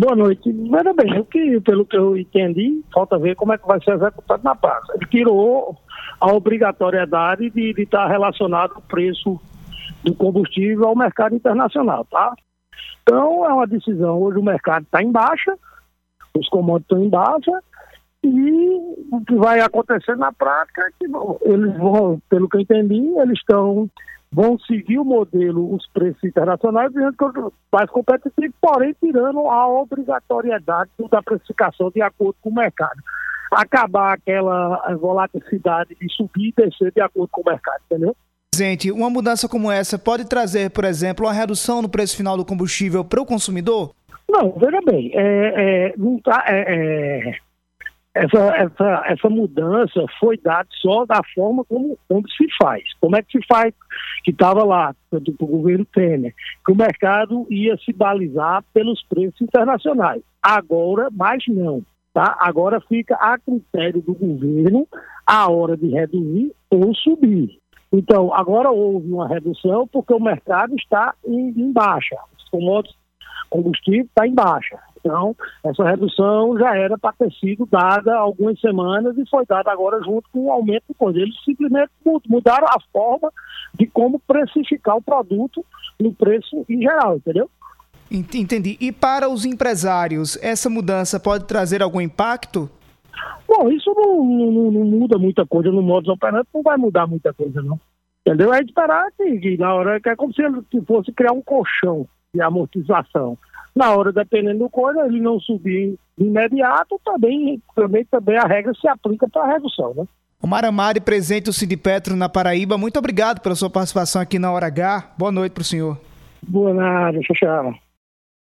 Boa noite. Bem, o que, pelo que eu entendi, falta ver como é que vai ser executado na praça. Ele tirou a obrigatoriedade de estar relacionado o preço do combustível ao mercado internacional, tá? Então, é uma decisão. Hoje o mercado está em baixa, os commodities estão em baixa, e o que vai acontecer na prática é que eles vão, pelo que eu entendi, eles estão vão seguir o modelo, os preços internacionais, mais competitivo, porém tirando a obrigatoriedade da precificação de acordo com o mercado. Acabar aquela volatilidade de subir e descer de acordo com o mercado, entendeu? Presidente, uma mudança como essa pode trazer, por exemplo, uma redução no preço final do combustível para o consumidor? Não, veja bem, é, é, não tá, é, é essa, essa, essa mudança foi dada só da forma como, como se faz. Como é que se faz? Que estava lá, do, do governo Temer, que o mercado ia se balizar pelos preços internacionais. Agora, mais não. Tá? Agora fica a critério do governo a hora de reduzir ou subir. Então, agora houve uma redução porque o mercado está em, em baixa. Os commodities combustível está em baixa. Então, essa redução já era para ter sido dada algumas semanas e foi dada agora junto com o aumento de coisa. Eles simplesmente mudaram a forma de como precificar o produto no preço em geral, entendeu? Entendi. E para os empresários, essa mudança pode trazer algum impacto? Bom, isso não, não, não muda muita coisa no modo operante, não vai mudar muita coisa, não. Entendeu? É esperar que, que na hora que é como se fosse criar um colchão de amortização. Na hora, dependendo do coisa, ele não subir de imediato, também, também, também a regra se aplica para a redução, né? O Maramari, presidente do Sindipetro na Paraíba, muito obrigado pela sua participação aqui na Hora H. Boa noite para o senhor. Boa noite, tchau, tchau.